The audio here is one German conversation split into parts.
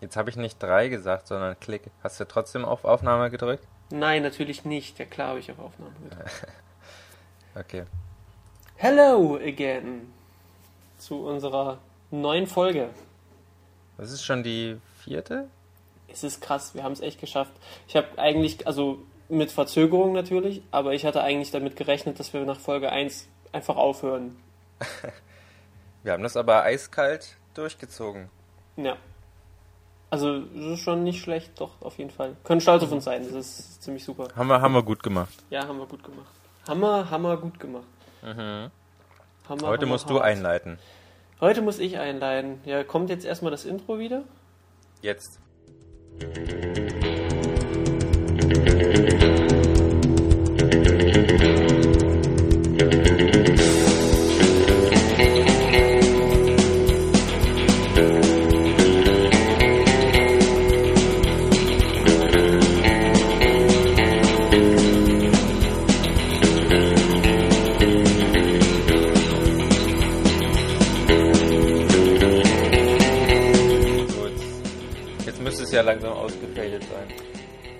Jetzt habe ich nicht drei gesagt, sondern Klick. Hast du trotzdem auf Aufnahme gedrückt? Nein, natürlich nicht. Ja klar habe ich auf Aufnahme gedrückt. Okay. Hello again zu unserer neuen Folge. Das ist schon die vierte? Es ist krass, wir haben es echt geschafft. Ich habe eigentlich, also mit Verzögerung natürlich, aber ich hatte eigentlich damit gerechnet, dass wir nach Folge 1 einfach aufhören. Wir haben das aber eiskalt durchgezogen. Ja. Also, das ist schon nicht schlecht, doch, auf jeden Fall. Können stolz auf uns sein, das ist ziemlich super. Haben wir, haben wir gut gemacht. Ja, haben wir gut gemacht. Hammer, Hammer gut gemacht. Mhm. Hammer, Heute Hammer musst du hart. einleiten. Heute muss ich einleiten. Ja, kommt jetzt erstmal das Intro wieder? Jetzt. Müsste es ja langsam ausgefadet sein.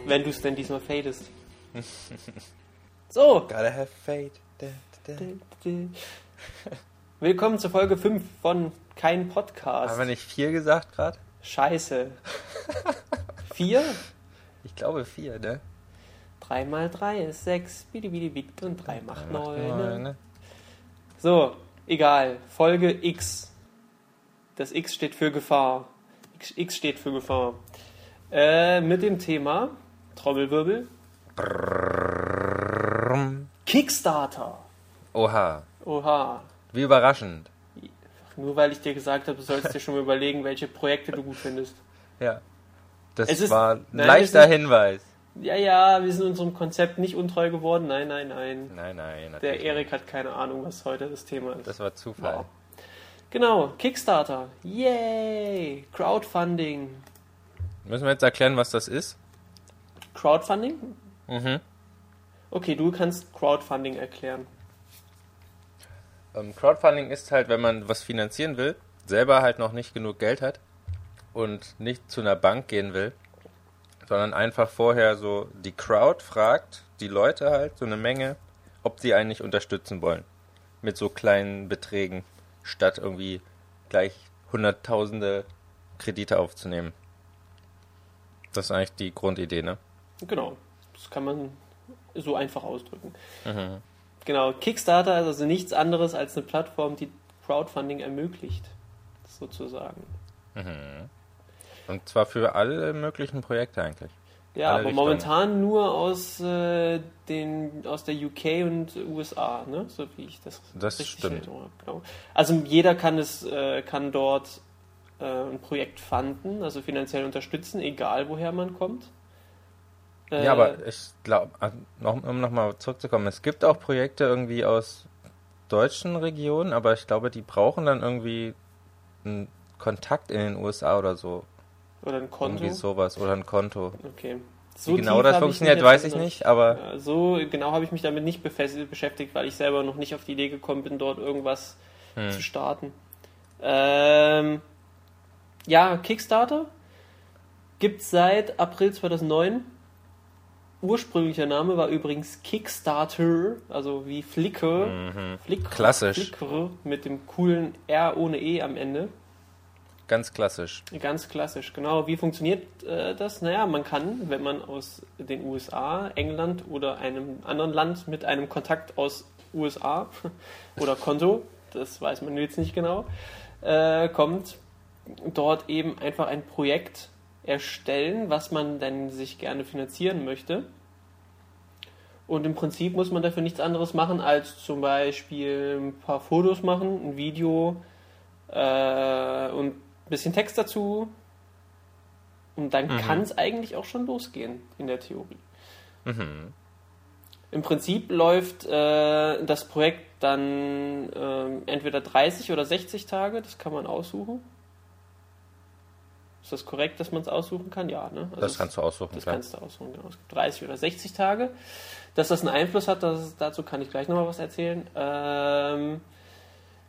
Wenn du es denn diesmal fadest. so. Gotta have fade. Da, da, da. Willkommen zur Folge 5 von Kein Podcast. Haben wir nicht vier gesagt gerade? Scheiße. 4? Ich glaube vier, ne? 3 mal 3 ist 6. Bidi bidi bidi und 3 macht 9. Neun, ne? So, egal. Folge X. Das X steht für Gefahr. X, steht für Gefahr. Äh, mit dem Thema Trommelwirbel. Brrrrum. Kickstarter. Oha, Oha. wie überraschend. Nur weil ich dir gesagt habe, du sollst dir schon mal überlegen, welche Projekte du gut findest. Ja. Das Es ist- war ein Nein, leichter sind- Hinweis. Ja, ja, wir sind unserem Konzept nicht untreu geworden. Nein, nein, nein. Nein, nein, Der. Erik hat keine Ahnung, was heute das Thema ist. Das war Zufall. Wow. Genau, Kickstarter. Yay! Crowdfunding. Müssen wir jetzt erklären, was das ist? Crowdfunding? Mhm. Okay, du kannst Crowdfunding erklären. Ähm, Crowdfunding ist halt, wenn man was finanzieren will, selber halt noch nicht genug Geld hat und nicht zu einer Bank gehen will, sondern einfach vorher so die Crowd fragt, die Leute halt, so eine Menge, ob sie einen nicht unterstützen wollen. Mit so kleinen Beträgen, statt irgendwie gleich hunderttausende Kredite aufzunehmen. Das ist eigentlich die Grundidee, ne? Genau, das kann man so einfach ausdrücken. Mhm. Genau, Kickstarter ist also nichts anderes als eine Plattform, die Crowdfunding ermöglicht, sozusagen. Mhm. Und zwar für alle möglichen Projekte eigentlich. Ja, Alle aber Richtungen. momentan nur aus, äh, den, aus der UK und USA, ne? so wie ich das, Das richtig stimmt. in Erinnerung habe. Genau. Also jeder kann, es, äh, kann dort äh, ein Projekt fanden, also finanziell unterstützen, egal woher man kommt. Äh, Ja, aber ich glaube, noch, um nochmal zurückzukommen, es gibt auch Projekte irgendwie aus deutschen Regionen, aber ich glaube, die brauchen dann irgendwie einen Kontakt in den USA oder so. Oder ein Konto. Irgendwie sowas oder ein Konto. Okay. Wie genau das funktioniert, weiß ich nicht, aber Ja, so genau habe ich mich damit nicht beschäftigt, weil ich selber noch nicht auf die Idee gekommen bin, dort irgendwas Hm. zu starten. Ähm, ja, Kickstarter gibt es seit April 2009. Ursprünglicher Name war übrigens Kickstarter, also wie Flickr. mhm. Flickr Klassisch. Flickr mit dem coolen R ohne E am Ende. Ganz klassisch. Ganz klassisch, genau. Wie funktioniert äh, das? Naja, man kann, wenn man aus den USA, England oder einem anderen Land mit einem Kontakt aus USA oder Konto, das weiß man jetzt nicht genau, äh, kommt, dort eben einfach ein Projekt erstellen, was man dann sich gerne finanzieren möchte. Und im Prinzip muss man dafür nichts anderes machen, als zum Beispiel ein paar Fotos machen, ein Video äh, und bisschen Text dazu. Und dann Mhm. kann es eigentlich auch schon losgehen in der Theorie. Mhm. Im Prinzip läuft äh, das Projekt dann ähm, entweder 30 oder 60 Tage, das kann man aussuchen. Ist das korrekt, dass man es aussuchen kann? Ja, ne? Also Das kannst du aussuchen, das klar. kannst du aussuchen, genau. Es gibt 30 oder 60 Tage. Dass das einen Einfluss hat, das, dazu kann ich gleich nochmal was erzählen. Ähm,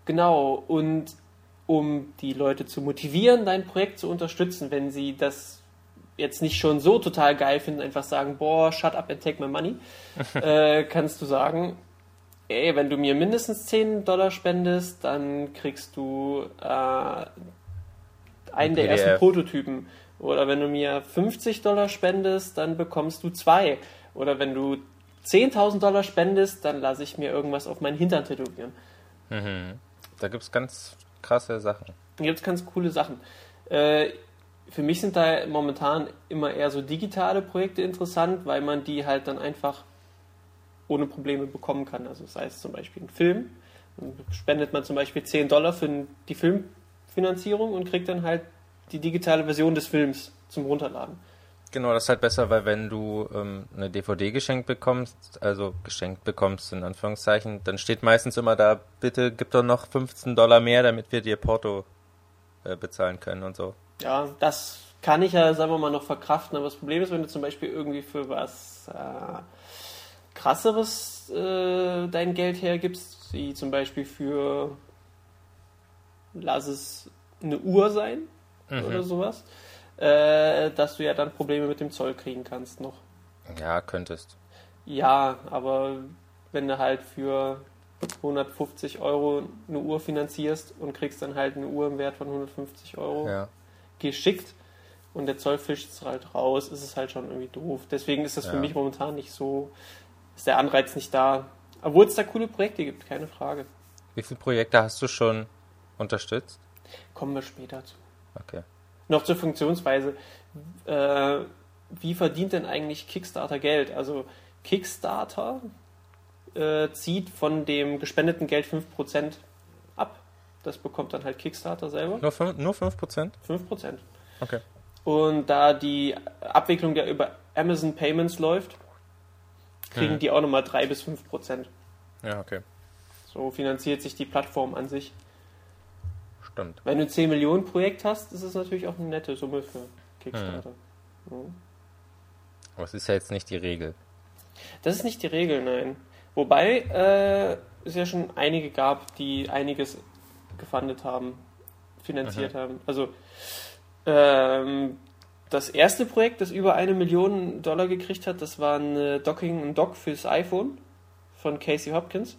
genau, und um die Leute zu motivieren, dein Projekt zu unterstützen, wenn sie das jetzt nicht schon so total geil finden, einfach sagen, boah, shut up and take my money, äh, kannst du sagen, ey, wenn du mir mindestens 10 Dollar spendest, dann kriegst du äh, einen der ersten Prototypen. Oder wenn du mir 50 Dollar spendest, dann bekommst du zwei. Oder wenn du 10.000 Dollar spendest, dann lasse ich mir irgendwas auf meinen Hintern tätowieren. Mhm. Da gibt es ganz krasse Sachen. Da gibt es ganz coole Sachen. Äh, für mich sind da momentan immer eher so digitale Projekte interessant, weil man die halt dann einfach ohne Probleme bekommen kann. Also sei es zum Beispiel ein Film, dann spendet man zum Beispiel 10 Dollar für die Filmfinanzierung und kriegt dann halt die digitale Version des Films zum Runterladen. Genau, das ist halt besser, weil wenn du ähm, eine DVD geschenkt bekommst, also geschenkt bekommst in Anführungszeichen, dann steht meistens immer da, bitte gib doch noch 15 Dollar mehr, damit wir dir Porto äh, bezahlen können und so. Ja, das kann ich ja, sagen wir mal, noch verkraften, aber das Problem ist, wenn du zum Beispiel irgendwie für was äh, krasseres äh, dein Geld hergibst, wie zum Beispiel für, lass es eine Uhr sein mhm. oder sowas, äh, dass du ja dann Probleme mit dem Zoll kriegen kannst noch. Ja, könntest. Ja, aber wenn du halt für 150 Euro eine Uhr finanzierst und kriegst dann halt eine Uhr im Wert von 150 Euro ja. geschickt und der Zoll fischt es halt raus, ist es halt schon irgendwie doof. Deswegen ist das ja. für mich momentan nicht so, ist der Anreiz nicht da. Obwohl es da coole Projekte gibt, keine Frage. Wie viele Projekte hast du schon unterstützt? Kommen wir später zu. Okay. Noch zur Funktionsweise. Äh, wie verdient denn eigentlich Kickstarter Geld? Also Kickstarter äh, zieht von dem gespendeten Geld 5% ab. Das bekommt dann halt Kickstarter selber. Nur 5%? Nur 5%? 5%. Okay. Und da die Abwicklung ja über Amazon Payments läuft, kriegen hm. die auch nochmal 3 bis 5%. Ja, okay. So finanziert sich die Plattform an sich. Stimmt. Wenn du ein 10 Millionen Projekt hast, ist es natürlich auch eine nette Summe für Kickstarter. Hm. Ja. Aber es ist ja jetzt nicht die Regel. Das ist nicht die Regel, nein. Wobei äh, es ja schon einige gab, die einiges gefundet haben, finanziert Aha. haben. Also ähm, das erste Projekt, das über eine Million Dollar gekriegt hat, das war ein Docking, ein Dock fürs iPhone von Casey Hopkins.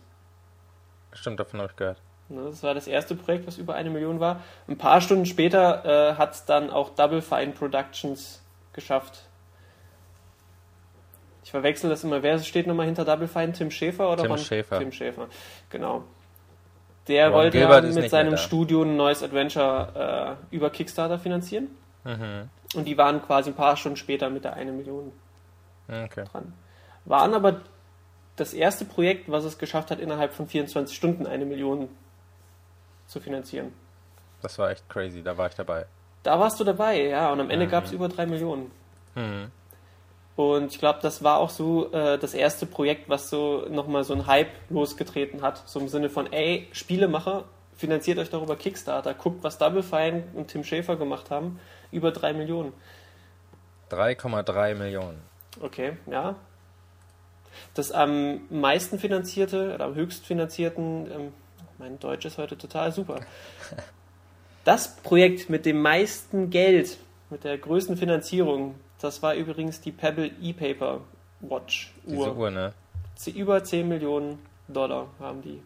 Stimmt, davon habe ich gehört. Ne, das war das erste Projekt, was über eine Million war. Ein paar Stunden später äh, hat es dann auch Double Fine Productions geschafft. Ich verwechsel das immer. Wer steht nochmal hinter Double Fine? Tim Schäfer oder Tim Schäfer. Tim Schäfer, genau. Der Ron wollte ja mit seinem Studio ein neues Adventure äh, über Kickstarter finanzieren. Mhm. Und die waren quasi ein paar Stunden später mit der 1 Million okay. dran. Waren aber das erste Projekt, was es geschafft hat, innerhalb von 24 Stunden eine Million zu finanzieren. Das war echt crazy, da war ich dabei. Da warst du dabei, ja, und am Ende mhm. gab es über drei Millionen. Mhm. Und ich glaube, das war auch so äh, das erste Projekt, was so nochmal so einen Hype losgetreten hat. So im Sinne von, ey, Spielemacher, finanziert euch darüber Kickstarter, guckt, was Double Fine und Tim Schäfer gemacht haben. Über drei Millionen. 3,3 Millionen. Okay, ja. Das am meisten finanzierte oder am höchst finanzierten ähm, mein Deutsch ist heute total super. Das Projekt mit dem meisten Geld, mit der größten Finanzierung, das war übrigens die Pebble E-Paper Watch Uhr. Diese Uhr, ne? Über 10 Millionen Dollar haben die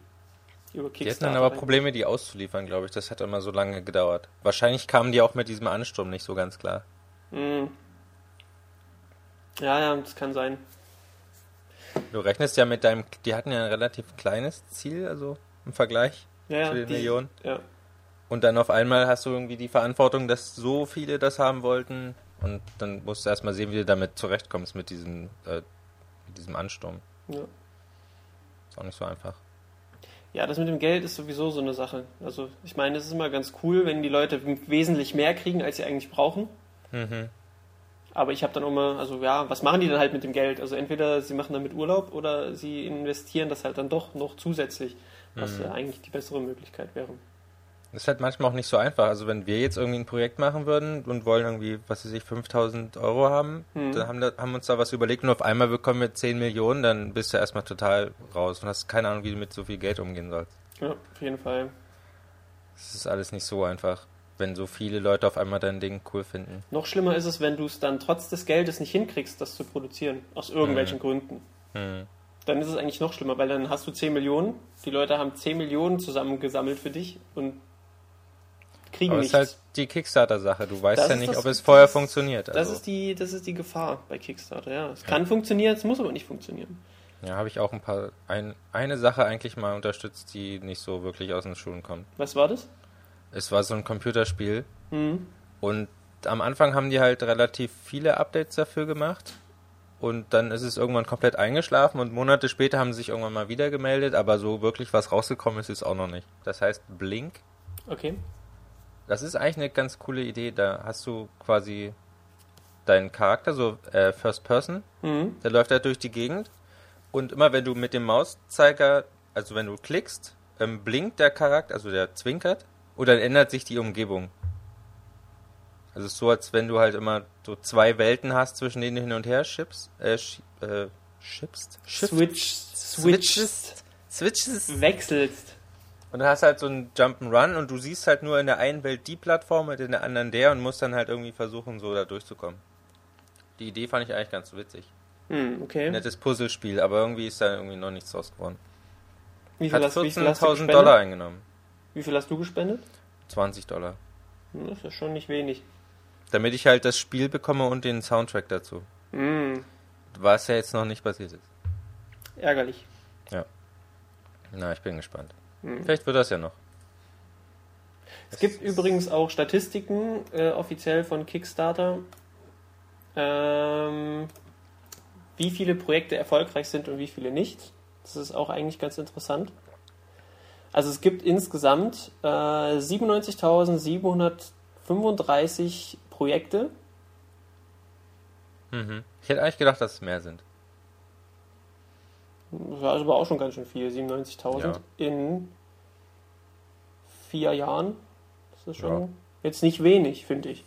über Kickstarter. Die hatten dann aber Probleme, die auszuliefern, glaube ich. Das hat immer so lange gedauert. Wahrscheinlich kamen die auch mit diesem Ansturm nicht so ganz klar. Mm. Ja, ja, das kann sein. Du rechnest ja mit deinem, die hatten ja ein relativ kleines Ziel, also im Vergleich ja, zu den die, Millionen. Ja. Und dann auf einmal hast du irgendwie die Verantwortung, dass so viele das haben wollten. Und dann musst du erstmal sehen, wie du damit zurechtkommst mit diesem, äh, mit diesem Ansturm. Ja. Ist auch nicht so einfach. Ja, das mit dem Geld ist sowieso so eine Sache. Also ich meine, es ist immer ganz cool, wenn die Leute wesentlich mehr kriegen, als sie eigentlich brauchen. Mhm. Aber ich habe dann immer, also ja, was machen die dann halt mit dem Geld? Also entweder sie machen damit Urlaub oder sie investieren das halt dann doch noch zusätzlich was mhm. ja eigentlich die bessere Möglichkeit wäre. Das ist halt manchmal auch nicht so einfach. Also wenn wir jetzt irgendwie ein Projekt machen würden und wollen irgendwie, was weiß ich, 5000 Euro haben, mhm. dann haben, da, haben uns da was überlegt und auf einmal bekommen wir 10 Millionen, dann bist du erstmal total raus und hast keine Ahnung, wie du mit so viel Geld umgehen sollst. Ja, auf jeden Fall. Es ist alles nicht so einfach, wenn so viele Leute auf einmal dein Ding cool finden. Noch schlimmer ist es, wenn du es dann trotz des Geldes nicht hinkriegst, das zu produzieren, aus irgendwelchen Gründen. Hm. Dann ist es eigentlich noch schlimmer, weil dann hast du 10 Millionen, die Leute haben 10 Millionen zusammengesammelt für dich und kriegen Aber es nichts. ist halt die Kickstarter-Sache. Du weißt Das ja nicht, das- ob es vorher das- funktioniert. Das, Also, ist die, das ist die Gefahr bei Kickstarter, ja. Es kann funktionieren, es muss aber nicht funktionieren. ja, habe ich auch ein paar, ein, eine Sache eigentlich mal unterstützt, die nicht so wirklich aus den Schulen kommt. Was war das? Es war so ein Computerspiel Mhm. und am Anfang haben die halt relativ viele Updates dafür gemacht. Und dann ist es irgendwann komplett eingeschlafen und Monate später haben sie sich irgendwann mal wieder gemeldet, aber so wirklich was rausgekommen ist, ist auch noch nicht. Das heißt Blink. Okay. Das ist eigentlich eine ganz coole Idee. Da hast du quasi deinen Charakter, so äh, First Person, Mhm. der läuft halt durch die Gegend und immer wenn du mit dem Mauszeiger, also wenn du klickst, ähm, blinkt der Charakter, also der zwinkert und dann ändert sich die Umgebung. Also es ist so, als wenn du halt immer so zwei Welten hast, zwischen denen du hin und her schippst, äh, schi äh, schippst, Switch, switchst, switches wechselst. und dann hast halt so einen Jump'n'Run und du siehst halt nur in der einen Welt die Plattform und in der anderen der und musst dann halt irgendwie versuchen, so da durchzukommen. Die Idee fand ich eigentlich ganz witzig. Hm, okay. Nettes Puzzlespiel, aber irgendwie ist da irgendwie noch nichts draus geworden. Wie viel, Hat hast, wie viel hast du 14.000 gespendet? Dollar eingenommen. Wie viel hast du gespendet? 20 Dollar. Hm, Das ist schon nicht wenig. Damit ich halt das Spiel bekomme und den Soundtrack dazu. Hm, Was ja jetzt noch nicht passiert ist. ärgerlich. Na, ich bin gespannt. Hm. Vielleicht wird das ja noch. Es gibt übrigens auch Statistiken äh, offiziell von Kickstarter, ähm, wie viele Projekte erfolgreich sind und wie viele nicht. Das ist auch eigentlich ganz interessant. Also es gibt insgesamt äh, 97.735 Projekte. Mhm. Ich hätte eigentlich gedacht, dass es mehr sind. Das war aber auch schon ganz schön viel, 97.000 Ja. in vier Jahren. Das ist schon Ja. jetzt nicht wenig, finde ich.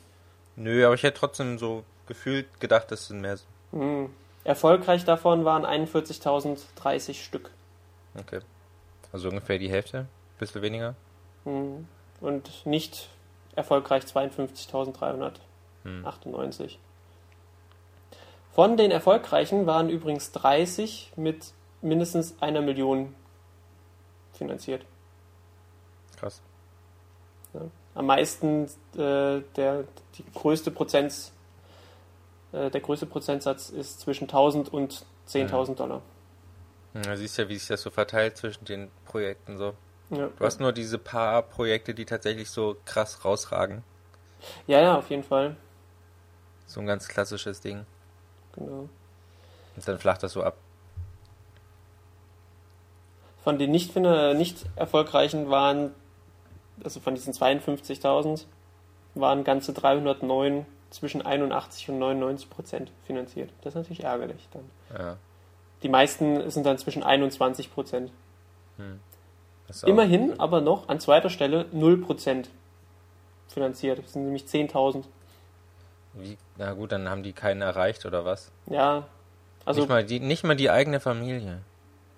Nö, aber ich hätte trotzdem so gefühlt gedacht, dass es mehr sind. Hm. Erfolgreich davon waren 41.030 Stück. Okay. Also ungefähr die Hälfte. Bisschen weniger. Hm. Und nicht erfolgreich 52.398. Hm. Von den erfolgreichen waren übrigens 30 mit mindestens einer Million finanziert. Krass. Am meisten äh, der die größte Prozenz äh, der größte Prozentsatz ist zwischen 1000 und 10.000 Dollar. Ja, siehst ja, wie sich das so verteilt zwischen den Projekten so. Ja. Du hast nur diese paar Projekte, die tatsächlich so krass rausragen. ja, ja, auf jeden Fall. So ein ganz klassisches Ding. Genau. Und dann flacht das so ab. Von den nicht, nicht erfolgreichen waren, also von diesen 52.000, waren ganze 309 zwischen 81 und 99 Prozent finanziert. Das ist natürlich ärgerlich dann. Ja. Die meisten sind dann zwischen 21 Prozent. Das auch- Immerhin aber noch an zweiter Stelle 0 Prozent finanziert. Das sind nämlich 10.000. Wie, na gut, dann haben die keinen erreicht oder was? Ja, also nicht, mal die, nicht mal die eigene Familie.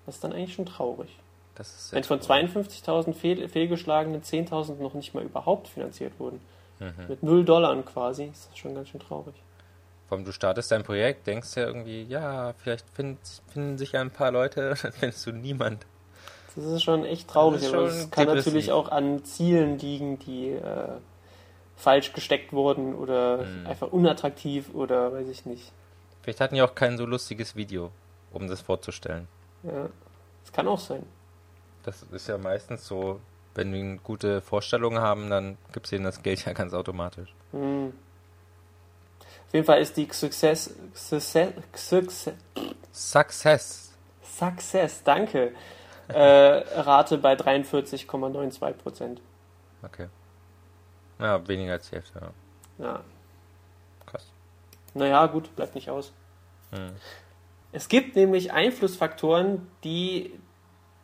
das ist dann eigentlich schon traurig. Das ist sehr Wenn von 52.000 fehl, fehlgeschlagenen 10.000 noch nicht mal überhaupt finanziert wurden. Mhm. Mit 0 Dollar quasi, ist das schon ganz schön traurig. Vor allem, du startest dein Projekt, denkst ja irgendwie, ja, vielleicht find, finden sich ja ein paar Leute, dann findest du niemand. Das ist schon echt traurig, Das ist aber schon es kann natürlich auch an Zielen liegen, die äh, falsch gesteckt wurden oder Mhm. einfach unattraktiv oder weiß ich nicht. Vielleicht hatten die auch kein so lustiges Video, um das vorzustellen. Ja, das kann auch sein. Das ist ja meistens so, wenn wir gute Vorstellung haben, dann gibt es ihnen das Geld ja ganz automatisch. Hm. Auf jeden Fall ist die Success, Success, Success. Success danke, äh, Rate bei 43,92 Prozent. Okay. Ja, weniger als die Hälfte, ja. Ja. Krass. Naja, gut, bleibt nicht aus. Hm. Es gibt nämlich Einflussfaktoren, die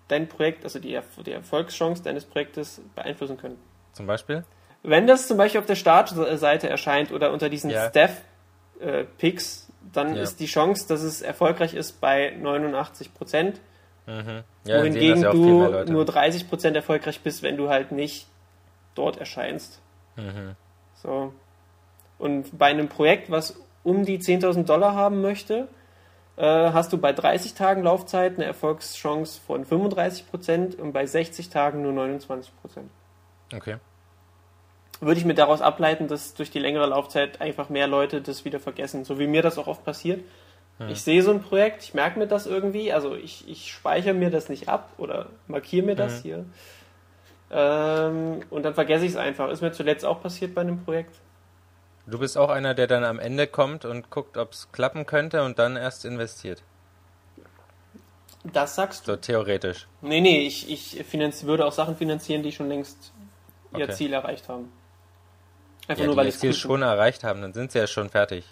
dein Projekt, also die, die Erfolgschance deines Projektes beeinflussen können. Zum Beispiel? Wenn das zum Beispiel auf der Startseite erscheint oder unter diesen Ja. Staff-Picks, dann Ja. ist die Chance, dass es erfolgreich ist, bei 89 Prozent. Mhm. Ja, wohingegen ja du nur 30 Prozent erfolgreich bist, wenn du halt nicht dort erscheinst. So. Und bei einem Projekt, was um die 10.000 Dollar haben möchte, äh, hast du bei 30 Tagen Laufzeit eine Erfolgschance von 35% und bei 60 Tagen nur 29%. Okay. Würde ich mir daraus ableiten, dass durch die längere Laufzeit einfach mehr Leute das wieder vergessen, so wie mir das auch oft passiert. Ich sehe so ein Projekt, ich merke mir das irgendwie, also ich, ich speichere mir das nicht ab oder markiere mir das hier. Ähm, und dann vergesse ich es einfach. Ist mir zuletzt auch passiert bei einem Projekt. Du bist auch einer, der dann am Ende kommt und guckt, ob es klappen könnte und dann erst investiert. Das sagst du. So theoretisch. Nee, nee, ich, ich finanz, würde auch Sachen finanzieren, die schon längst ihr Okay. Ziel erreicht haben. Einfach Ja, nur, weil das ich Ziel es schon erreicht haben, dann sind sie ja schon fertig.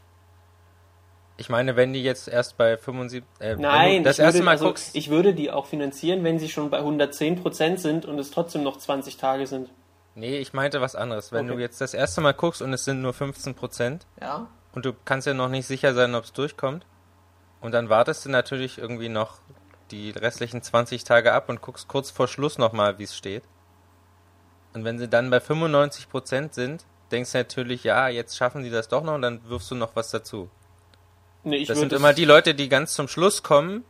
Ich meine, wenn die jetzt erst bei 75, äh, Nein, das ich, erste würde, Mal also, guckst, ich würde die auch finanzieren, wenn sie schon bei 110% sind und es trotzdem noch 20 Tage sind. nee, ich meinte was anderes. Wenn Okay. du jetzt das erste Mal guckst und es sind nur 15 Prozent Ja. und du kannst ja noch nicht sicher sein, ob es durchkommt und dann wartest du natürlich irgendwie noch die restlichen 20 Tage ab und guckst kurz vor Schluss nochmal, wie es steht. Und wenn sie dann bei 95 Prozent sind, denkst du natürlich, ja, jetzt schaffen die das doch noch und dann wirfst du noch was dazu. Nee, ich Das sind immer die Leute, die ganz zum Schluss kommen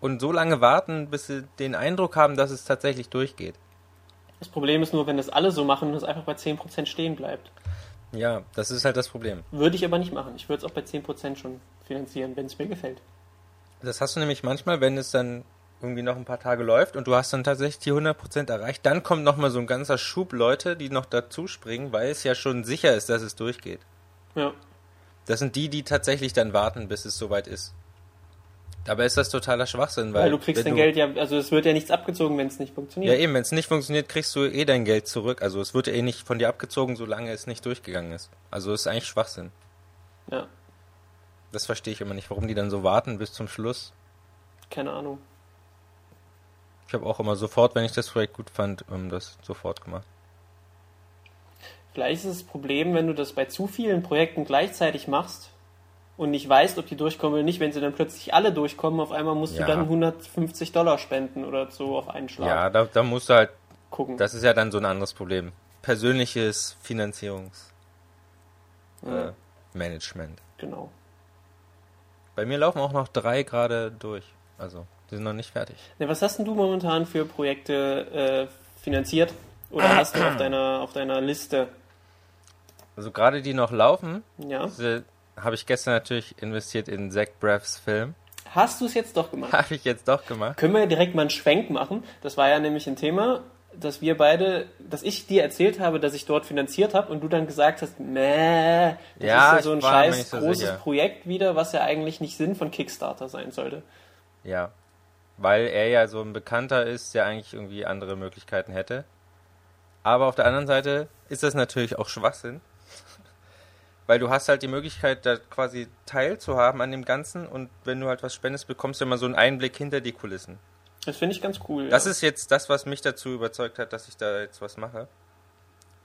und so lange warten, bis sie den Eindruck haben, dass es tatsächlich durchgeht. Das Problem ist nur, wenn das alle so machen und es einfach bei 10% stehen bleibt. Ja, das ist halt das Problem. Würde ich aber nicht machen. Ich würde es auch bei 10% schon finanzieren, wenn es mir gefällt. Das hast du nämlich manchmal, wenn es dann irgendwie noch ein paar Tage läuft und du hast dann tatsächlich die 100% erreicht, dann kommt nochmal so ein ganzer Schub Leute, die noch dazu springen, weil es ja schon sicher ist, dass es durchgeht. Ja. Das sind die, die tatsächlich dann warten, bis es soweit ist. Dabei ist das totaler Schwachsinn, weil, Weil du kriegst dein Geld ja, also es wird ja nichts abgezogen, wenn es nicht Ja, funktioniert. eben, wenn es nicht funktioniert, kriegst du eh dein Geld zurück. Also es wird ja eh nicht von dir abgezogen, solange es nicht durchgegangen ist. Also ist eigentlich Schwachsinn. Ja, Das verstehe ich immer nicht, warum die dann so warten bis zum Schluss. keine Ahnung. Ich habe auch immer sofort, wenn ich das Projekt gut fand, ähm, das sofort gemacht. Vielleicht ist das Problem, wenn du das bei zu vielen Projekten gleichzeitig machst und nicht weißt, ob die durchkommen oder nicht, wenn sie dann plötzlich alle durchkommen, auf einmal musst Ja. du dann 150 Dollar spenden oder so auf einen Schlag Ja, da, da musst du halt, gucken. das ist ja dann so ein anderes Problem. Persönliches Finanzierungs ja, äh, genau. Bei mir laufen auch noch drei gerade durch. Also, die sind noch nicht fertig. Ja, was hast denn du momentan für Projekte äh, finanziert oder hast du auf deiner, auf deiner Liste? Also gerade die noch laufen, Ja. habe ich gestern natürlich investiert in Zach Braffs Film. Hast du es jetzt doch gemacht? Habe ich jetzt doch gemacht. Können wir direkt mal einen Schwenk machen? Das war ja nämlich ein Thema, dass wir beide, dass ich dir erzählt habe, dass ich dort finanziert habe und du dann gesagt hast, meh, das Ja, ist ja so ein scheiß so großes sicher. Projekt wieder, was ja eigentlich nicht Sinn von Kickstarter sein sollte. Ja. Weil er ja so ein Bekannter ist, der eigentlich irgendwie andere Möglichkeiten hätte. Aber auf der anderen Seite ist das natürlich auch Schwachsinn. Weil du hast halt die Möglichkeit, da quasi teilzuhaben an dem Ganzen und wenn du halt was spendest, bekommst du immer so einen Einblick hinter die Kulissen. Das finde ich ganz cool. Das ja. ist jetzt das, was mich dazu überzeugt hat, dass ich da jetzt was mache.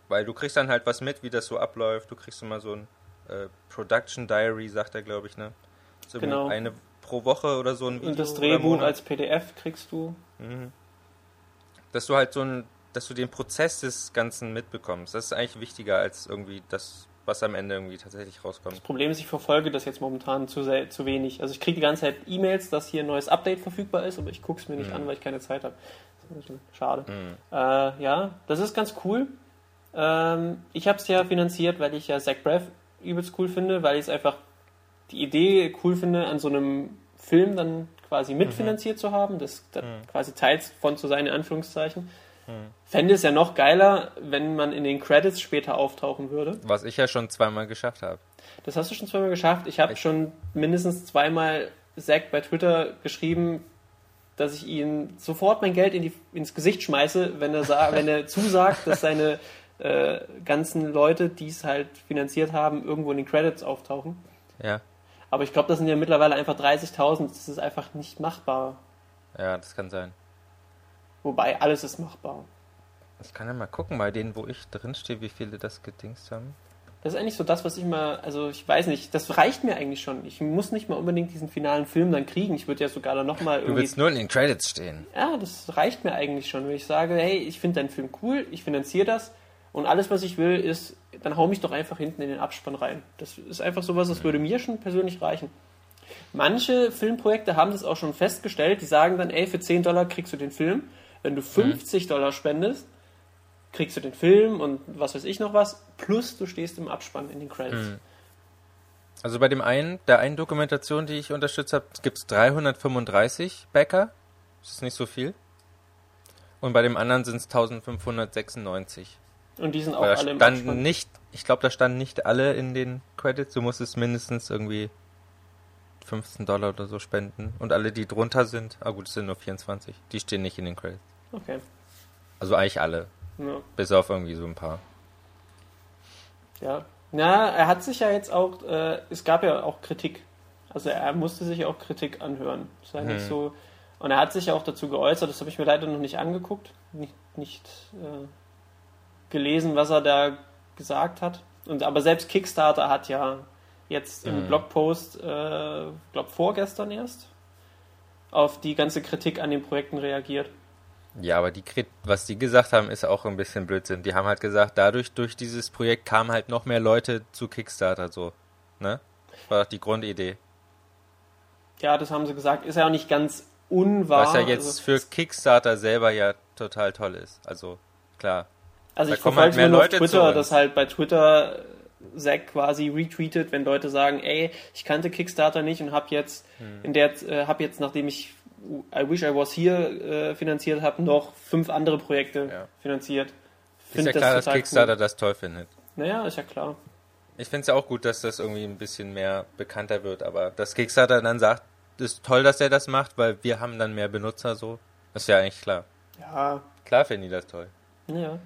Weil du kriegst dann halt was mit, wie das so abläuft. Du kriegst immer so ein äh, Production Diary, sagt er, glaube ich, ne? So Genau. Eine pro Woche oder so ein Video. und das Drehbuch als PDF kriegst du. dass du halt so ein, dass du den Prozess des Ganzen mitbekommst. Das ist eigentlich wichtiger als irgendwie das, was am Ende irgendwie tatsächlich rauskommt. Das Problem ist, ich verfolge das jetzt momentan zu, sehr, zu wenig. Also ich kriege die ganze Zeit E-Mails, dass hier ein neues Update verfügbar ist, aber ich gucke es mir nicht Mhm. an, weil ich keine Zeit habe. Schade. Äh, ja, das ist ganz cool. Ähm, ich habe es ja finanziert, weil ich ja Zach Braff übelst cool finde, weil ich es einfach die Idee cool finde, an so einem Film dann quasi mitfinanziert zu haben, das, das quasi teils von zu sein, in Anführungszeichen. Fände es ja noch geiler, wenn man in den Credits später auftauchen würde. Was ich ja schon zweimal geschafft habe. Das hast du schon zweimal geschafft. Ich habe schon mindestens zweimal Zack bei Twitter geschrieben, dass ich ihm sofort mein Geld in die, ins Gesicht schmeiße, wenn er, wenn er zusagt, dass seine äh, ganzen Leute, die es halt finanziert haben, irgendwo in den Credits auftauchen. Ja, Aber ich glaube, das sind ja mittlerweile einfach 30.000. Das ist einfach nicht machbar. ja, das kann sein. Wobei, alles ist machbar. Ich kann ja mal gucken bei denen, wo ich drinstehe, wie viele das gedingst haben. Das ist eigentlich so das, was ich mal, also ich weiß nicht, das reicht mir eigentlich schon. Ich muss nicht mal unbedingt diesen finalen Film dann kriegen. Ich würde ja sogar dann nochmal Du irgendwie willst nur in den Credits stehen. Ja, das reicht mir eigentlich schon, wenn ich sage, hey, ich finde deinen Film cool, ich finanziere das Und alles, was ich will, ist, dann hau mich doch einfach hinten in den Abspann rein. Das ist einfach sowas, das würde mir schon persönlich reichen. Manche Filmprojekte haben das auch schon festgestellt, die sagen dann, ey, für 10 Dollar kriegst du den Film. Wenn du 50 Dollar spendest, kriegst du den Film und was weiß ich noch was, plus du stehst im Abspann in den Credits. Also bei dem einen, der einen Dokumentation, die ich unterstützt habe, gibt es 335 Bäcker. Das ist nicht so viel. Und bei dem anderen sind es 1596. Und die sind auch alle im standen Abspann. nicht, ich glaube, da standen nicht alle in den Credits. Du musstest mindestens irgendwie 15 Dollar oder so spenden. Und alle, die drunter sind, ah gut, es sind nur 24. Die stehen nicht in den Credits. Okay. Also eigentlich alle. Ja. Bis auf irgendwie so ein paar. Ja. Na, er hat sich ja jetzt auch, äh, es gab ja auch Kritik. Also er musste sich auch Kritik anhören. War nicht Hm. so. Und er hat sich ja auch dazu geäußert, das habe ich mir leider noch nicht angeguckt, nicht, nicht äh, gelesen, was er da gesagt hat. Und, aber selbst Kickstarter hat ja jetzt im Mhm. Blogpost, äh, glaube vorgestern erst, auf die ganze Kritik an den Projekten reagiert. Ja, aber die Krit was die gesagt haben, ist auch ein bisschen Blödsinn. Die haben halt gesagt, dadurch, durch dieses Projekt kamen halt noch mehr Leute zu Kickstarter so. Ne? Das war doch die Grundidee. Ja, das haben sie gesagt. Ist ja auch nicht ganz unwahr. Was ja jetzt Also- für Kickstarter selber ja total toll ist. Also, klar. Also Da ich verfolge halt mehr nur auf Leute zu Twitter, dass halt bei Twitter Zack quasi retweetet, wenn Leute sagen, ey, ich kannte Kickstarter nicht und habe jetzt Hm. in der äh, habe jetzt nachdem ich I Wish I Was Here äh, finanziert habe, noch fünf andere Projekte Ja. finanziert. Ist Find ja klar, dass total Kickstarter das toll findet. Cool. Naja, ist ja klar. Ich finde es ja auch gut, dass das irgendwie ein bisschen mehr bekannter wird, aber dass Kickstarter dann sagt, ist toll, dass er das macht, weil wir haben dann mehr Benutzer so. Ist ja eigentlich klar. Ja, Klar finden die das toll. ja.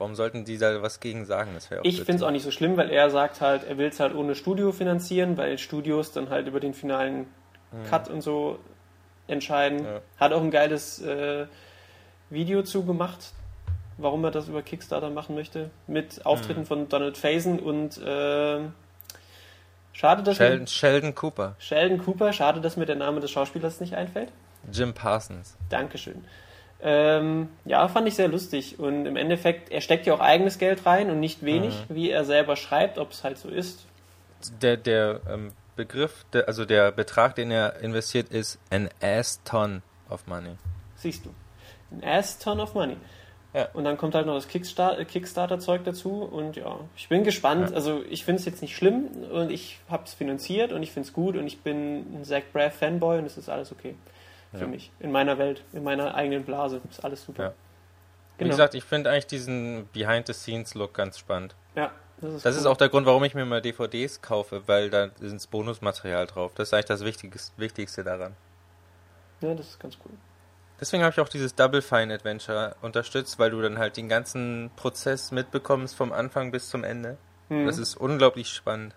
Warum sollten die da was gegen sagen? Das Ich finde es auch nicht so schlimm, weil er sagt halt, er will es halt ohne Studio finanzieren, weil Studios dann halt über den finalen Cut und so entscheiden. Hm. Ja. Hat auch ein geiles äh, Video zugemacht, warum er das über Kickstarter machen möchte, mit Hm. Auftritten von Donald Faison und äh, schade, dass Sheldon, mir Sheldon Cooper, Sheldon Cooper, schade, dass mir der Name des Schauspielers nicht einfällt. Jim Parsons. Dankeschön. Ähm, ja, fand ich sehr lustig. Und im Endeffekt, er steckt ja auch eigenes Geld rein und nicht wenig, Mhm. wie er selber schreibt, ob es halt so ist. Der, der ähm, Begriff, der, also der Betrag, den er investiert, ist an ass ton of money. Siehst du. Ein ass ton of money. Ja. Und dann kommt halt noch das Kickstar- Kickstarter-Zeug dazu und ja, ich bin gespannt. Ja. Also ich finde es jetzt nicht schlimm und ich habe es finanziert und ich finde es gut und ich bin ein Zach Braff Fanboy und es ist alles okay für Ja. mich. In meiner Welt, in meiner eigenen Blase ist alles super. Ja. Wie Genau. gesagt, ich finde eigentlich diesen Behind-the-Scenes-Look ganz spannend. ja, das ist, Das cool. ist auch der Grund, warum ich mir mal DVDs kaufe, weil da ist Bonusmaterial drauf. Das ist eigentlich das Wichtigste, Wichtigste daran. Ja, das ist ganz cool. Deswegen habe ich auch dieses Double Fine Adventure unterstützt, weil du dann halt den ganzen Prozess mitbekommst vom Anfang bis zum Ende. Mhm. Das ist unglaublich spannend.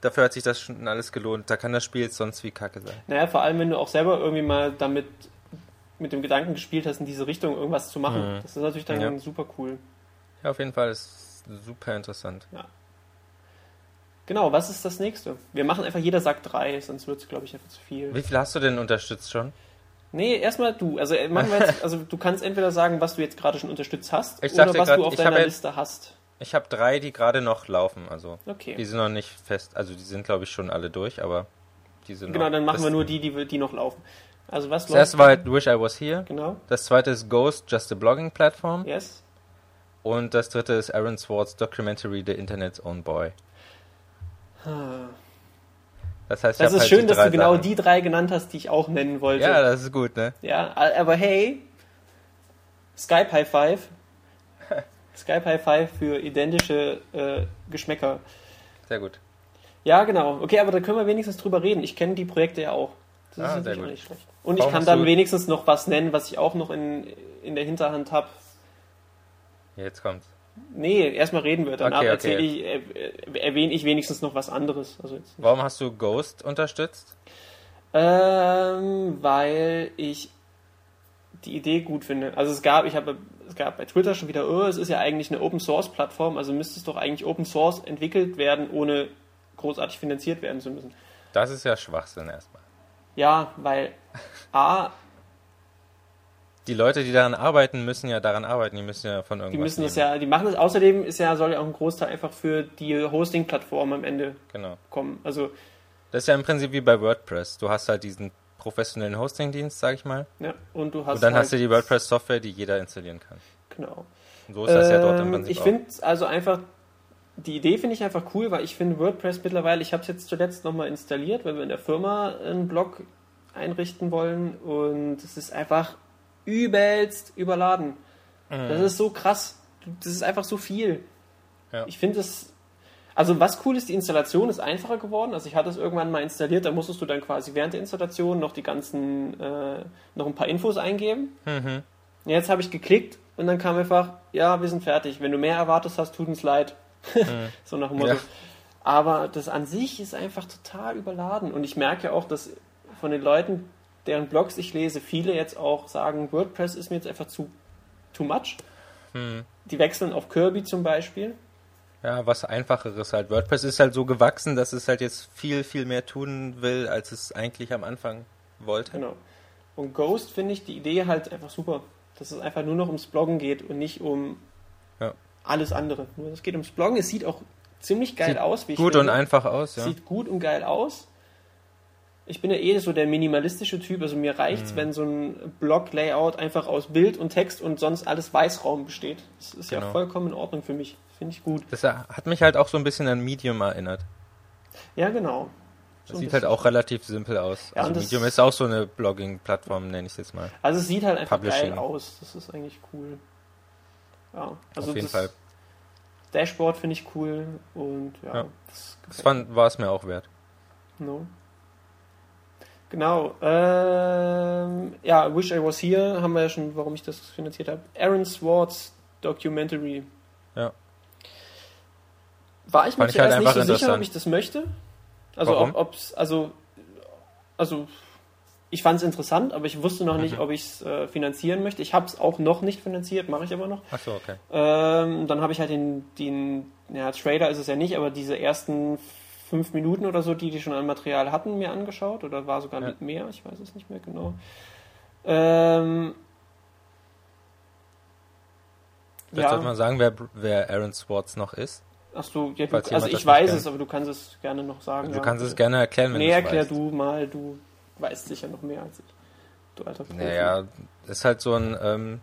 Dafür hat sich das schon alles gelohnt. Da kann das Spiel jetzt sonst wie Kacke sein. Naja, vor allem, wenn du auch selber irgendwie mal damit mit dem Gedanken gespielt hast, in diese Richtung irgendwas zu machen. Mhm. Das ist natürlich dann Ja. super cool. Ja, auf jeden Fall ist super interessant. Genau, was ist das nächste? Wir machen einfach, jeder sagt drei, sonst wird es, glaube ich, einfach zu viel. Wie viel hast du denn unterstützt schon? Nee, erstmal du. Also, äh, machen wir jetzt, also du kannst entweder sagen, was du jetzt gerade schon unterstützt hast Ich oder was grad, du auf deiner Liste hast. Ich habe drei, die gerade noch laufen. Also die Okay. sind noch nicht fest. Also die sind, glaube ich, schon alle durch, aber die sind Genau, noch. dann machen wir nur die, die, die noch laufen. Also was Das erste war halt Wish I Was Here. Genau. Das zweite ist Ghost, Just a Blogging Platform. Yes. Und das dritte ist Aaron Swartz Documentary The Internet's Own Boy. Das heißt, Das ist halt schön, die dass du genau Sachen. die drei genannt hast, die ich auch nennen wollte. Ja, das ist gut, ne? Ja, aber hey, Skype High Five. Skype High Five für identische äh, Geschmäcker. Sehr gut. Ja, genau. Okay, aber da können wir wenigstens drüber reden. Ich kenne die Projekte ja auch. Das Ah, ist natürlich auch nicht schlecht. Und Warum ich kann dann wenigstens noch was nennen, was ich auch noch in, in der Hinterhand habe. Jetzt kommt's. Nee, erstmal reden wir. Danach Okay, okay. ich, äh, äh, erwähne ich wenigstens noch was anderes. Also Warum hast du Ghost unterstützt? Ähm, weil ich die Idee gut finde. Also es gab, ich habe, es gab bei Twitter schon wieder, oh, es ist ja eigentlich eine Open Source Plattform, also müsste es doch eigentlich Open Source entwickelt werden, ohne großartig finanziert werden zu müssen. Das ist ja Schwachsinn erstmal. Ja, weil A, die Leute, die daran arbeiten, müssen ja daran arbeiten. Die müssen ja von irgendwas. Die müssen das leben. ja, die machen das. Außerdem ist ja, soll ja auch ein Großteil einfach für die Hosting-Plattform am Ende Genau. kommen. Also, Das ist ja im Prinzip wie bei WordPress. Du hast halt diesen professionellen Hosting-Dienst, sag ich mal. ja, und du hast. Und dann halt, hast du die WordPress-Software, die jeder installieren kann. Genau. Und so ist das ja dort im Ähm, Prinzip ich finde also einfach, die Idee finde ich einfach cool, weil ich finde WordPress mittlerweile, ich habe es jetzt zuletzt nochmal installiert, weil wir in der Firma einen Blog einrichten wollen und es ist einfach übelst überladen. Mhm. Das ist so krass. Das ist einfach so viel. Ja. Ich finde es. Also was cool ist, die Installation ist einfacher geworden. Also ich hatte es irgendwann mal installiert, da musstest du dann quasi während der Installation noch die ganzen, äh, noch ein paar Infos eingeben. Mhm. Jetzt habe ich geklickt und dann kam einfach, ja, wir sind fertig. Wenn du mehr erwartet hast, tut uns leid. so nach dem Motto. Ja. Aber das an sich ist einfach total überladen. Und ich merke auch, dass von den Leuten, deren Blogs ich lese, viele jetzt auch sagen, WordPress ist mir jetzt einfach zu too much. Hm. Die wechseln auf Kirby zum Beispiel. Ja, was einfacheres halt. WordPress ist halt so gewachsen, dass es halt jetzt viel, viel mehr tun will, als es eigentlich am Anfang wollte. Genau. Und Ghost finde ich die Idee halt einfach super. Dass es einfach nur noch ums Bloggen geht und nicht um Ja. alles andere. Nur es geht ums Bloggen. Es sieht auch ziemlich geil Sieht aus, wie ich Gut finde. und einfach aus, ja. Sieht gut und geil aus. Ich bin ja eh so der minimalistische Typ, also mir Mhm. reicht's, wenn so ein Blog-Layout einfach aus Bild und Text und sonst alles Weißraum besteht. Das ist ja Genau. vollkommen in Ordnung für mich. Finde ich gut. Das hat mich halt auch so ein bisschen an Medium erinnert. Ja, genau. Das So ein sieht halt auch relativ simpel aus. Ja, also das- Medium ist auch so eine Blogging-Plattform, nenne ich es jetzt mal. Also es sieht halt einfach Publishing. geil aus. Das ist eigentlich cool. Ja, also Auf jeden das Fall. Dashboard finde ich cool und ja, Ja. das Das fand, war es mir auch wert. No. Genau. Ähm, ja, Wish I Was Here haben wir ja schon, warum ich das finanziert habe. Aaron Swartz Documentary. War ich mir halt zuerst nicht so sicher, ob ich das möchte. Also Warum? ob ob's, also also ich fand es interessant, aber ich wusste noch nicht, Mhm. ob ich es äh, finanzieren möchte. Ich habe es auch noch nicht finanziert, mache ich aber noch. Achso, okay. Ähm, dann habe ich halt den, den, ja, Trailer ist es ja nicht, aber diese ersten fünf Minuten oder so, die die schon an Material hatten, mir angeschaut. Oder war sogar Ja. mehr, ich weiß es nicht mehr genau. Ähm, Vielleicht sollte ja, man sagen, wer, wer Aaron Swartz noch ist. Ach so, ja, du, also ich das weiß es, aber du kannst es gerne noch sagen. Du ja, kannst es gerne erklären, wenn Nee, du es erklär weißt. du mal, du weißt sicher noch mehr als ich. Du alter Profi. Naja, ist halt so ein, ähm,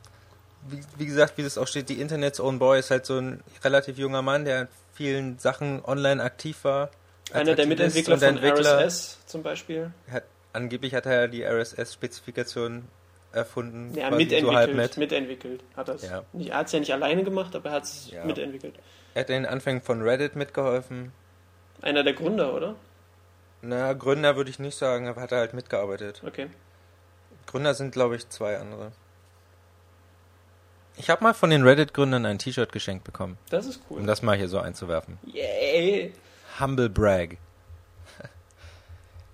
wie, wie gesagt, wie das auch steht, die Internet's Own Boy ist halt so ein relativ junger Mann, der in vielen Sachen online aktiv war. Einer der Mitentwickler der von Entwickler RSS zum Beispiel. Hat, angeblich hat er die RSS-Spezifikation erfunden. Ja, mitentwickelt. so halb mit. Mitentwickelt hat er es. Ja. Er hat es ja nicht alleine gemacht, aber er hat es Ja. mitentwickelt. Er hat in den Anfängen von Reddit mitgeholfen. Einer der Gründer, oder? Na, Gründer würde ich nicht sagen, aber hat er halt mitgearbeitet. Okay. Gründer sind, glaube ich, zwei andere. Ich habe mal von den Reddit-Gründern ein T-Shirt geschenkt bekommen, Das ist um cool. das mal hier so einzuwerfen. Yay! Humble Brag.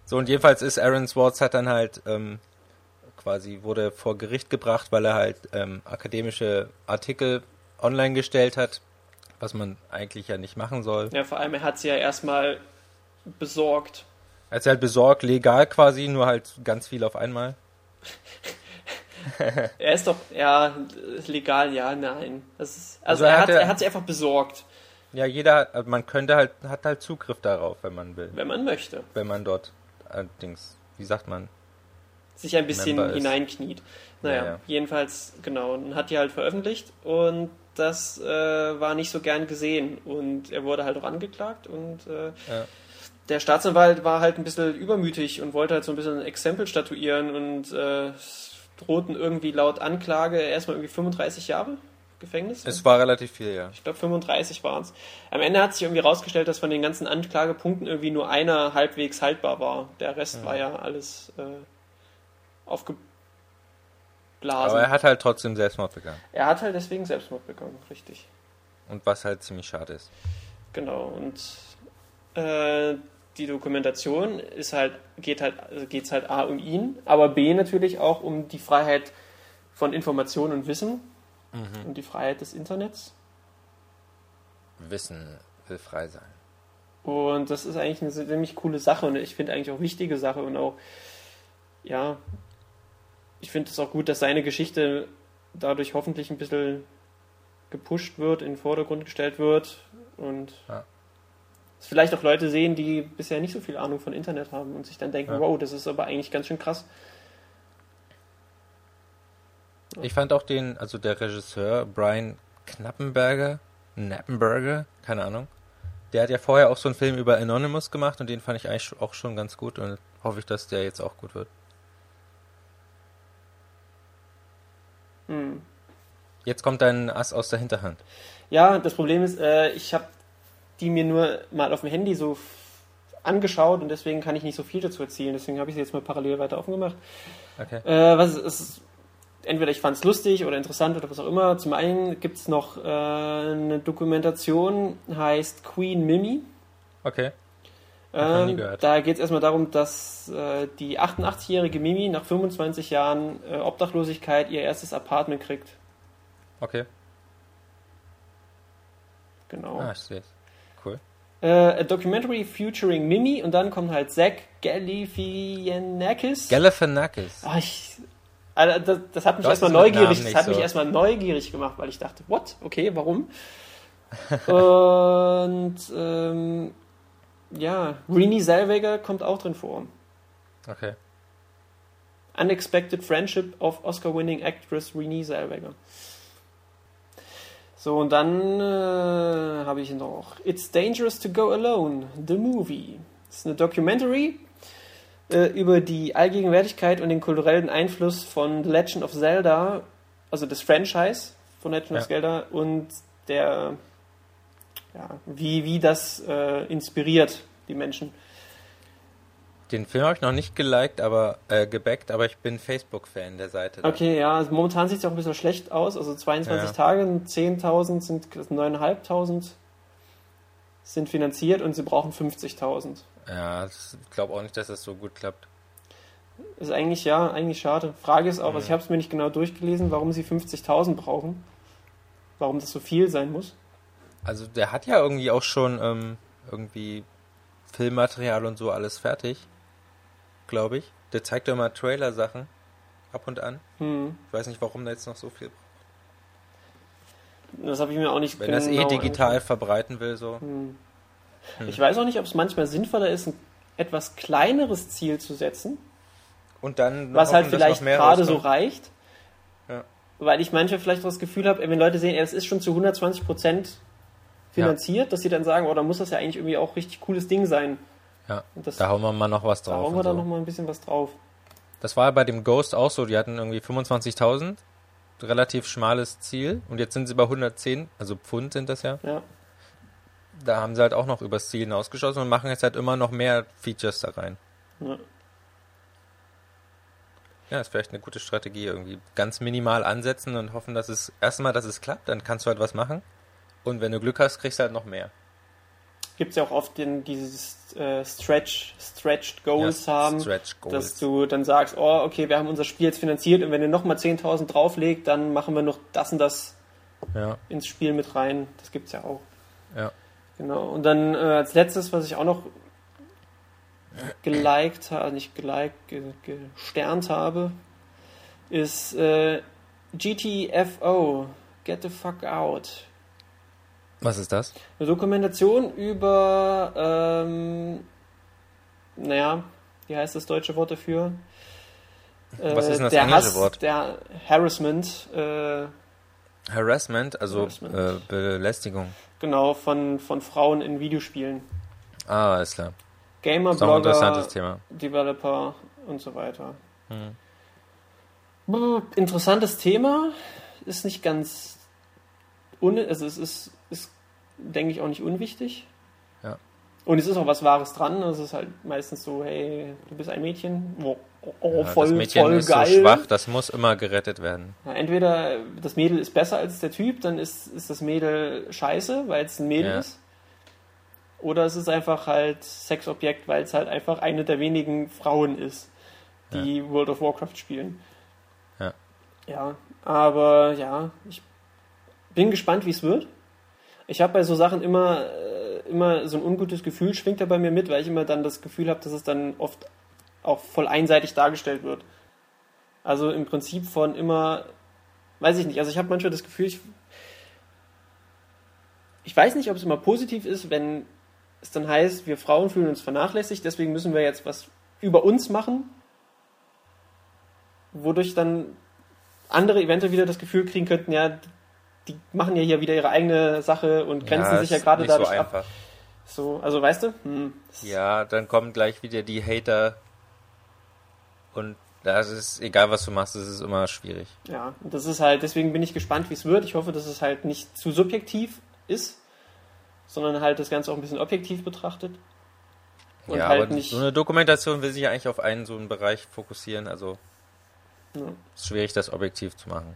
So, und jedenfalls ist Aaron Swartz hat dann halt ähm, quasi wurde vor Gericht gebracht, weil er halt ähm, akademische Artikel online gestellt hat, was man eigentlich ja nicht machen soll. Ja, vor allem, er hat sie ja erstmal besorgt. Er ist halt besorgt, legal quasi, nur halt ganz viel auf einmal. Er ist doch, ja, legal, ja, nein. Ist, also, Also er hat hat, er hat sie einfach besorgt, Ja, jeder hat, also man könnte halt, hat halt Zugriff darauf, wenn man will. wenn man möchte. Wenn man dort allerdings, wie sagt man? Sich ein bisschen Member hineinkniet. Naja, Ja, ja. jedenfalls, genau, und hat die halt veröffentlicht und das äh, war nicht so gern gesehen und er wurde halt auch angeklagt und äh, Ja. der Staatsanwalt war halt ein bisschen übermütig und wollte halt so ein bisschen ein Exempel statuieren und äh, drohten irgendwie laut Anklage erstmal irgendwie 35 Jahre Gefängnis. Es war relativ viel, ja. Ich glaube 35 waren es. Am Ende hat sich irgendwie rausgestellt, dass von den ganzen Anklagepunkten irgendwie nur einer halbwegs haltbar war. Der Rest war ja alles äh, aufgeblasen. Aber er hat halt trotzdem Selbstmord begangen. er hat halt deswegen Selbstmord begangen, richtig. Und was halt ziemlich schade ist. Genau. Und äh, die Dokumentation ist halt, geht halt, also geht's halt A um ihn, aber B natürlich auch um die Freiheit von Information und Wissen und die Freiheit des Internets. Wissen will frei sein. Und das ist eigentlich eine ziemlich coole Sache und ich finde eigentlich auch wichtige Sache und auch, ja, ich finde es auch gut, dass seine Geschichte dadurch hoffentlich ein bisschen gepusht wird, in den Vordergrund gestellt wird und Ja. dass vielleicht auch Leute sehen, die bisher nicht so viel Ahnung von Internet haben und sich dann denken, Ja. wow, das ist aber eigentlich ganz schön krass. Ich fand auch den, also der Regisseur Brian Knappenberger, Knappenberger, keine Ahnung. Der hat ja vorher auch so einen Film über Anonymous gemacht und den fand ich eigentlich auch schon ganz gut und hoffe ich, dass der jetzt auch gut wird. Hm. Jetzt kommt dein Ass aus der Hinterhand. Ja, das Problem ist, äh, ich habe die mir nur mal auf dem Handy so angeschaut und deswegen kann ich nicht so viel dazu erzählen. Deswegen habe ich sie jetzt mal parallel weiter offen gemacht. Okay. Äh, was ist, entweder ich fand es lustig oder interessant oder was auch immer. Zum einen gibt es noch äh, eine Dokumentation, heißt Queen Mimi. Okay. Ähm, da geht es erstmal darum, dass äh, die 88-jährige Mimi nach 25 Jahren äh, Obdachlosigkeit ihr erstes Apartment kriegt. Okay. Genau. Ah, ich sehe es. Cool. Äh, a documentary featuring Mimi und dann kommt halt Zach Galifianakis. Galifianakis. Ah, ich, Alter, das, das hat mich erstmal neugierig, das hat mich so. erstmal neugierig gemacht, weil ich dachte, what? Okay, warum? und ähm, ja, Renee Zellweger kommt auch drin vor. Okay. Unexpected Friendship of Oscar-winning Actress Renee Zellweger. So, und dann äh, habe ich noch It's Dangerous to Go Alone, the movie. Das ist eine Documentary äh, über die Allgegenwärtigkeit und den kulturellen Einfluss von The Legend of Zelda, also des Franchise von Legend of Ja. Zelda und der, ja, wie, wie das äh, inspiriert die Menschen. Den Film habe ich noch nicht geliked, aber äh, gebackt, aber ich bin Facebook-Fan der Seite. da. Okay, ja, also momentan sieht es auch ein bisschen schlecht aus. Also 22 Ja. Tage, 10.000 sind 9.500 sind finanziert und sie brauchen 50.000. Ja, ich glaube auch nicht, dass das so gut klappt. Ist eigentlich, ja, eigentlich schade. Frage ist auch, also Mhm. ich habe es mir nicht genau durchgelesen, warum sie 50.000 brauchen. Warum das so viel sein muss. Also der hat ja irgendwie auch schon ähm, irgendwie Filmmaterial und so alles fertig, glaube ich. Der zeigt ja immer Trailer-Sachen ab und an. Hm. Ich weiß nicht, warum da jetzt noch so viel. Das habe ich mir auch nicht Wenn das eh digital verbreiten will, so. Hm. Hm. Ich weiß auch nicht, ob es manchmal sinnvoller ist, ein etwas kleineres Ziel zu setzen, Und dann was halt hoffen, vielleicht gerade so reicht. Ja. Weil ich manchmal vielleicht das Gefühl habe, wenn Leute sehen, es ist schon zu 120 Prozent finanziert, dass sie dann sagen, oh, da muss das ja eigentlich irgendwie auch richtig cooles Ding sein. Ja, das, da hauen wir mal noch was da drauf. hauen wir da so. noch mal ein bisschen was drauf. Das war bei dem Ghost auch so. Die hatten irgendwie 25.000, relativ schmales Ziel. Und jetzt sind sie bei 110, also Pfund sind das ja. Ja. Da haben sie halt auch noch übers Ziel hinausgeschossen und machen jetzt halt immer noch mehr Features da rein. Ja. Ja, ist vielleicht eine gute Strategie irgendwie. Ganz minimal ansetzen und hoffen, dass es erstmal, dass es klappt, dann kannst du halt was machen. Und wenn du Glück hast, kriegst du halt noch mehr. Gibt es ja auch oft den, dieses äh, Stretch, Stretched Goals Ja, haben, Stretch Goals. dass du dann sagst, oh, okay, wir haben unser Spiel jetzt finanziert und wenn ihr nochmal 10.000 drauflegt, dann machen wir noch das und das ja, ins Spiel mit rein. Das gibt's ja auch. ja. Genau. Und dann äh, als letztes, was ich auch noch geliked habe, nicht geliked, ge gesternt habe, ist äh, GTFO, Get the Fuck Out. Was ist das? Eine Dokumentation über, ähm, naja, wie heißt das deutsche Wort dafür? Was ist denn das der englische Hass, Wort? Der Harassment, äh, Harassment, also Harassment. Äh, Belästigung. genau, von, von Frauen in Videospielen. Ah, alles klar. Gamer, Ist Blogger. Developer und so weiter. Hm. Interessantes Thema, ist nicht ganz, un also es ist, ist, denke ich, auch nicht unwichtig. Ja. Und es ist auch was Wahres dran. Es ist halt meistens so, hey, du bist ein Mädchen. Oh, oh, Ja, voll, das Mädchen voll ist geil. so schwach, das muss immer gerettet werden. Ja, entweder das Mädel ist besser als der Typ, dann ist, ist das Mädel scheiße, weil es ein Mädel Ja. ist. Oder es ist einfach halt Sexobjekt, weil es halt einfach eine der wenigen Frauen ist, die World of Warcraft spielen. Ja. Ja, aber ja, ich bin gespannt, wie es wird. Ich habe bei so Sachen immer, äh, immer so ein ungutes Gefühl, schwingt da bei mir mit, weil ich immer dann das Gefühl habe, dass es dann oft auch voll einseitig dargestellt wird. Also im Prinzip von immer, weiß ich nicht, also ich habe manchmal das Gefühl, ich, ich weiß nicht, ob es immer positiv ist, wenn es dann heißt, wir Frauen fühlen uns vernachlässigt, deswegen müssen wir jetzt was über uns machen, wodurch dann andere eventuell wieder das Gefühl kriegen könnten, ja, die machen ja hier wieder ihre eigene Sache und grenzen Ja, sich ja gerade nicht so dadurch ab. einfach. So, also weißt du? Hm, Ja, dann kommen gleich wieder die Hater und das ist egal, was du machst, es ist immer schwierig. Ja, das ist halt, deswegen bin ich gespannt, wie es wird. Ich hoffe, dass es halt nicht zu subjektiv ist, sondern halt das Ganze auch ein bisschen objektiv betrachtet. Und ja, halt aber nicht. so eine Dokumentation will sich ja eigentlich auf einen so einen Bereich fokussieren, also Ja, ist schwierig, das objektiv zu machen.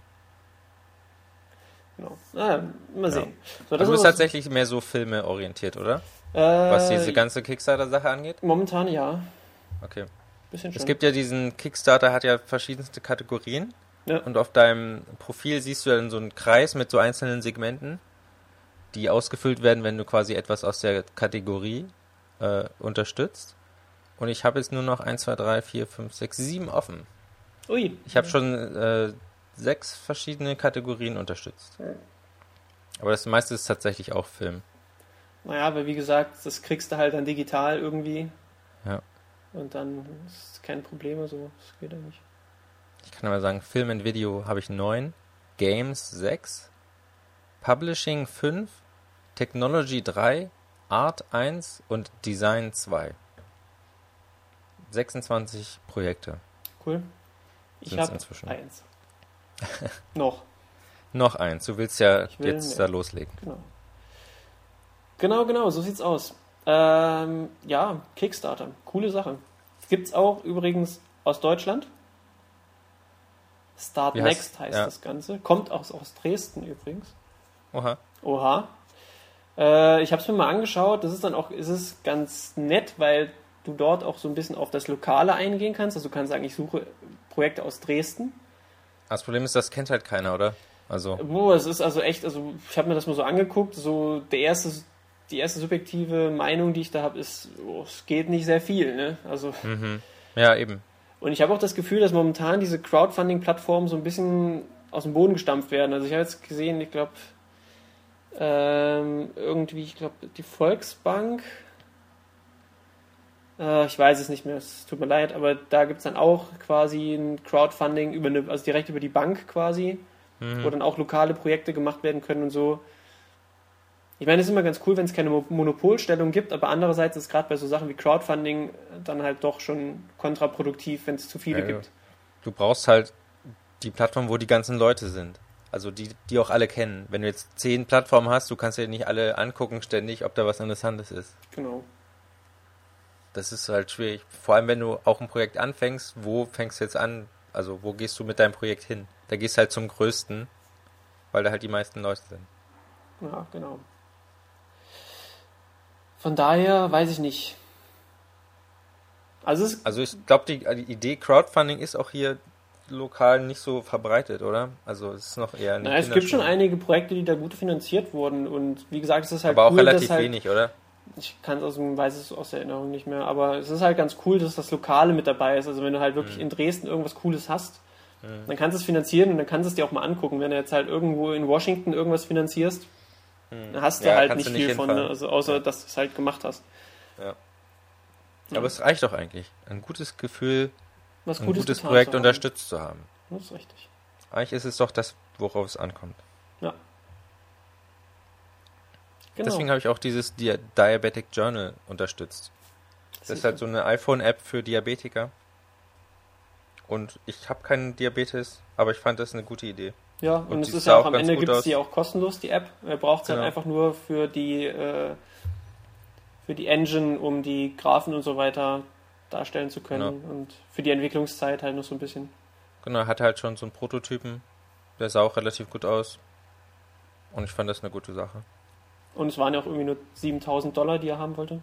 Genau. Ah, mal sehen. So, Du das bist ist tatsächlich mehr so Filme orientiert, oder? äh, Was diese ganze Kickstarter-Sache angeht? Momentan ja. Okay. Bisschen schon. Es gibt ja diesen Kickstarter, hat ja verschiedenste Kategorien. Ja. Und auf deinem Profil siehst du dann so einen Kreis mit so einzelnen Segmenten, die ausgefüllt werden, wenn du quasi etwas aus der Kategorie äh, unterstützt. Und ich habe jetzt nur noch 1, 2, 3, 4, 5, 6, 7 offen. Ui. Ich habe schon äh, sechs verschiedene Kategorien unterstützt. Aber das meiste ist tatsächlich auch Film. Naja, aber wie gesagt, das kriegst du halt dann digital irgendwie. Ja. Und dann ist kein Problem, so. Das geht ja nicht. Ich kann aber sagen, Film und Video habe ich 9, Games 6, Publishing 5, Technology 3, Art 1 und Design 2. 26 Projekte. Cool. Ich habe eins. Noch. Noch eins. Du willst ja will jetzt mehr. da loslegen. Genau. Genau, genau, so sieht's aus. Ähm, ja, Kickstarter, coole Sache. Gibt's auch übrigens aus Deutschland. Start Wie Next heißt- heißt ja. das Ganze. Kommt aus, aus Dresden übrigens. Oha. Oha. Äh, ich habe es mir mal angeschaut. Das ist dann auch, ist es ganz nett, weil du dort auch so ein bisschen auf das Lokale eingehen kannst. Also du kannst sagen, ich suche Projekte aus Dresden. Das Problem ist, das kennt halt keiner, oder? Also, Boah, es ist also echt, also ich habe mir das mal so angeguckt, so der erste, die erste subjektive Meinung, die ich da habe, ist, oh, es geht nicht sehr viel, ne? Also mhm. ja, eben. und ich habe auch das Gefühl, dass momentan diese Crowdfunding-Plattformen so ein bisschen aus dem Boden gestampft werden. Also ich habe jetzt gesehen, ich glaube ähm, irgendwie, ich glaube die Volksbank, äh, ich weiß es nicht mehr, es tut mir leid, aber da gibt es dann auch quasi ein Crowdfunding über eine, also direkt über die Bank quasi Mhm. wo dann auch lokale Projekte gemacht werden können und so. Ich meine, es ist immer ganz cool, wenn es keine Mo- Monopolstellung gibt, aber andererseits ist gerade bei so Sachen wie Crowdfunding dann halt doch schon kontraproduktiv, wenn es zu viele ja. gibt. Du brauchst halt die Plattform, wo die ganzen Leute sind. Also die, die auch alle kennen. Wenn du jetzt zehn Plattformen hast, du kannst dir nicht alle angucken ständig, ob da was Interessantes ist. Genau. Das ist halt schwierig. Vor allem, wenn du auch ein Projekt anfängst, wo fängst du jetzt an? Also wo gehst du mit deinem Projekt hin? Da gehst du halt zum größten, weil da halt die meisten Leute sind. Ja, genau. Von daher weiß ich nicht. Also Also ich glaube, die, die Idee Crowdfunding ist auch hier lokal nicht so verbreitet, oder? Also es ist noch eher eine naja, es gibt schon einige Projekte, die da gut finanziert wurden und wie gesagt, es ist halt Aber auch cool, relativ halt, wenig, oder? Ich kann es aus dem, weiß es aus der Erinnerung nicht mehr, aber es ist halt ganz cool, dass das Lokale mit dabei ist. Also wenn du halt Mhm. wirklich in Dresden irgendwas Cooles hast, dann kannst du es finanzieren und dann kannst du es dir auch mal angucken. Wenn du jetzt halt irgendwo in Washington irgendwas finanzierst, dann hast du Mhm. Ja, halt nicht nicht viel von, ne? also außer dass du es halt gemacht hast. Ja. Aber es reicht doch eigentlich. Ein gutes Gefühl, Was ein Gutes, gutes Projekt zu unterstützt zu haben. Das ist richtig. Eigentlich ist es doch das, worauf es ankommt. Genau. Deswegen habe ich auch dieses Dia Diabetic Journal unterstützt. Das ist halt so eine iPhone-App für Diabetiker. Und ich habe keinen Diabetes, aber ich fand das eine gute Idee. Ja, Und und, es ist ja auch am Ende gibt es die auch kostenlos, die App. Er braucht es halt Genau. einfach nur für die, äh, für die Engine, um die Graphen und so weiter darstellen zu können. Und für die Entwicklungszeit halt noch so ein bisschen. Genau, er hatte halt schon so einen Prototypen. Der sah auch relativ gut aus. Und ich fand das eine gute Sache. Und es waren ja auch irgendwie nur 7000 Dollar, die er haben wollte.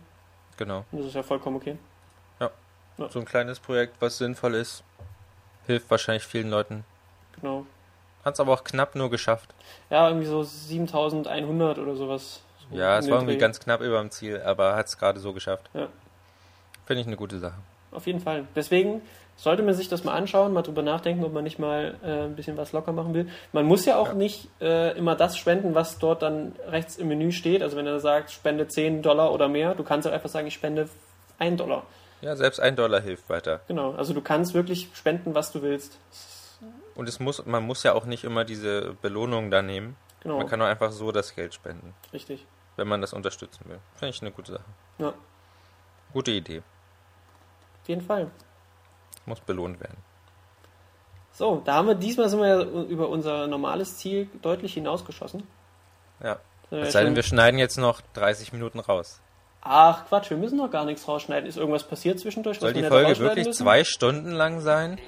Genau. Und das ist ja vollkommen okay. So ein kleines Projekt, was sinnvoll ist. Hilft wahrscheinlich vielen Leuten. Genau. Hat es aber auch knapp nur geschafft. Ja, irgendwie so 7100 oder sowas. So Ja, es war irgendwie Dreh. ganz knapp über dem Ziel, aber hat es gerade so geschafft. Ja. Finde ich eine gute Sache. auf jeden Fall. Deswegen sollte man sich das mal anschauen, mal drüber nachdenken, ob man nicht mal äh, ein bisschen was locker machen will. Man muss ja auch Ja. nicht äh, immer das spenden, was dort dann rechts im Menü steht. Also wenn er sagt, spende 10 Dollar oder mehr, du kannst auch einfach sagen, ich spende 1 Dollar. Ja, selbst ein Dollar hilft weiter. Genau, also du kannst wirklich spenden, was du willst. Und es muss, man muss ja auch nicht immer diese Belohnung da nehmen. Genau, Man kann auch einfach so das Geld spenden, richtig. wenn man das unterstützen will. Finde ich eine gute Sache. Ja, Gute Idee. auf jeden Fall muss belohnt werden. So, da haben wir diesmal sind wir ja über unser normales Ziel deutlich hinausgeschossen. Ja. Es sei denn, wir schneiden jetzt noch 30 Minuten raus. Ach Quatsch, wir müssen noch gar nichts rausschneiden. Ist irgendwas passiert zwischendurch? Soll die Folge wirklich müssen? zwei Stunden lang sein?